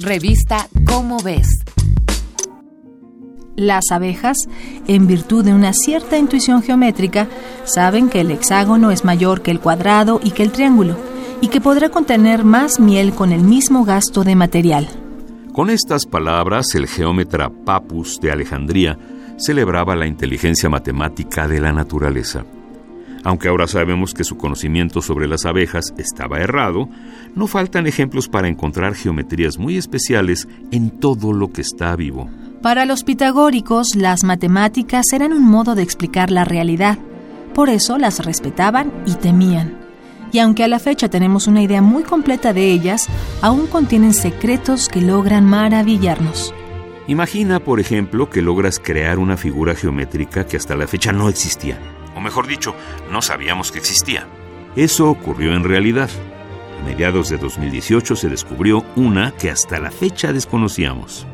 Revista Cómo ves. Las abejas, en virtud de una cierta intuición geométrica, saben que el hexágono es mayor que el cuadrado y que el triángulo, y que podrá contener más miel con el mismo gasto de material. Con estas palabras, el geómetra Papus de Alejandría celebraba la inteligencia matemática de la naturaleza. Aunque ahora sabemos que su conocimiento sobre las abejas estaba errado, no faltan ejemplos para encontrar geometrías muy especiales en todo lo que está vivo. Para los pitagóricos, las matemáticas eran un modo de explicar la realidad. Por eso las respetaban y temían. Y aunque a la fecha tenemos una idea muy completa de ellas, aún contienen secretos que logran maravillarnos. Imagina, por ejemplo, que logras crear una figura geométrica que hasta la fecha no existía o mejor dicho, no sabíamos que existía. Eso ocurrió en realidad. A mediados de 2018 se descubrió una que hasta la fecha desconocíamos.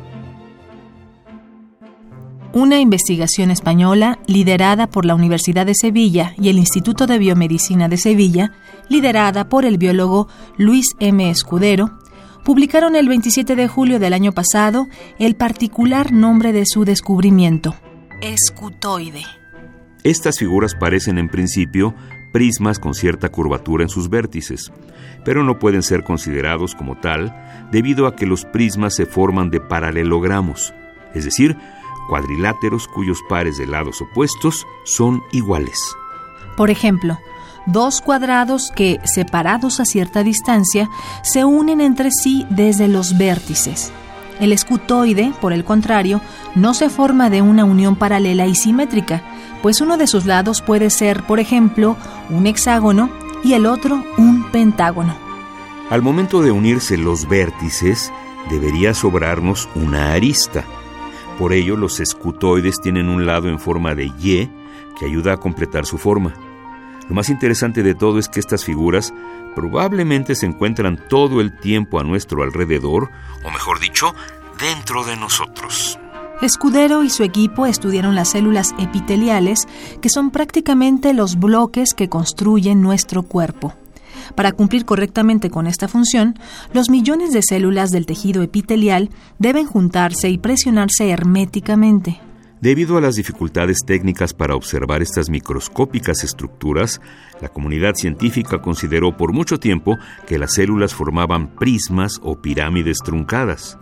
Una investigación española, liderada por la Universidad de Sevilla y el Instituto de Biomedicina de Sevilla, liderada por el biólogo Luis M. Escudero, publicaron el 27 de julio del año pasado el particular nombre de su descubrimiento, escutoide. Estas figuras parecen en principio prismas con cierta curvatura en sus vértices, pero no pueden ser considerados como tal debido a que los prismas se forman de paralelogramos, es decir, cuadriláteros cuyos pares de lados opuestos son iguales. Por ejemplo, dos cuadrados que, separados a cierta distancia, se unen entre sí desde los vértices. El escutoide, por el contrario, no se forma de una unión paralela y simétrica, pues uno de sus lados puede ser, por ejemplo, un hexágono y el otro un pentágono. Al momento de unirse los vértices, debería sobrarnos una arista. Por ello, los escutoides tienen un lado en forma de Y que ayuda a completar su forma. Lo más interesante de todo es que estas figuras probablemente se encuentran todo el tiempo a nuestro alrededor, o mejor dicho, dentro de nosotros. Escudero y su equipo estudiaron las células epiteliales, que son prácticamente los bloques que construyen nuestro cuerpo. Para cumplir correctamente con esta función, los millones de células del tejido epitelial deben juntarse y presionarse herméticamente. Debido a las dificultades técnicas para observar estas microscópicas estructuras, la comunidad científica consideró por mucho tiempo que las células formaban prismas o pirámides truncadas.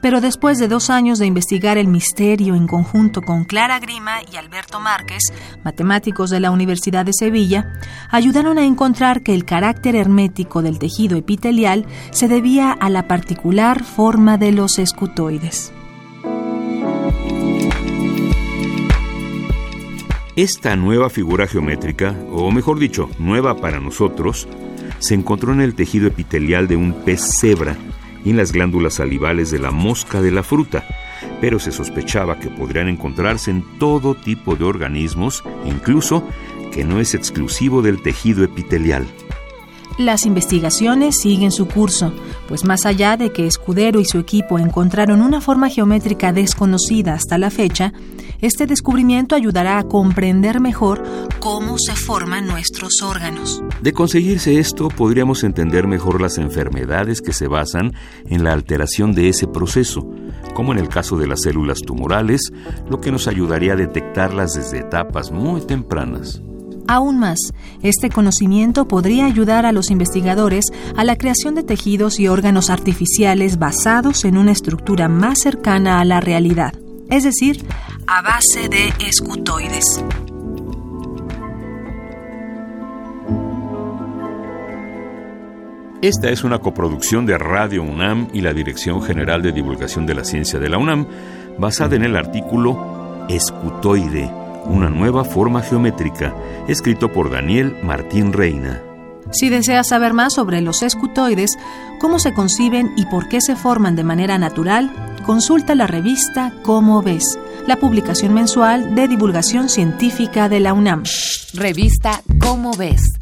Pero después de dos años de investigar el misterio en conjunto con Clara Grima y Alberto Márquez, matemáticos de la Universidad de Sevilla, ayudaron a encontrar que el carácter hermético del tejido epitelial se debía a la particular forma de los escutoides. Esta nueva figura geométrica, o mejor dicho, nueva para nosotros, se encontró en el tejido epitelial de un pez cebra y en las glándulas salivales de la mosca de la fruta, pero se sospechaba que podrían encontrarse en todo tipo de organismos, incluso que no es exclusivo del tejido epitelial. Las investigaciones siguen su curso, pues más allá de que Escudero y su equipo encontraron una forma geométrica desconocida hasta la fecha, este descubrimiento ayudará a comprender mejor cómo se forman nuestros órganos. De conseguirse esto, podríamos entender mejor las enfermedades que se basan en la alteración de ese proceso, como en el caso de las células tumorales, lo que nos ayudaría a detectarlas desde etapas muy tempranas. Aún más, este conocimiento podría ayudar a los investigadores a la creación de tejidos y órganos artificiales basados en una estructura más cercana a la realidad, es decir, a base de escutoides. Esta es una coproducción de Radio UNAM y la Dirección General de Divulgación de la Ciencia de la UNAM, basada en el artículo Escutoide, una nueva forma geométrica, escrito por Daniel Martín Reina. Si deseas saber más sobre los escutoides, cómo se conciben y por qué se forman de manera natural, consulta la revista Cómo ves la publicación mensual de divulgación científica de la UNAM. Revista Cómo ves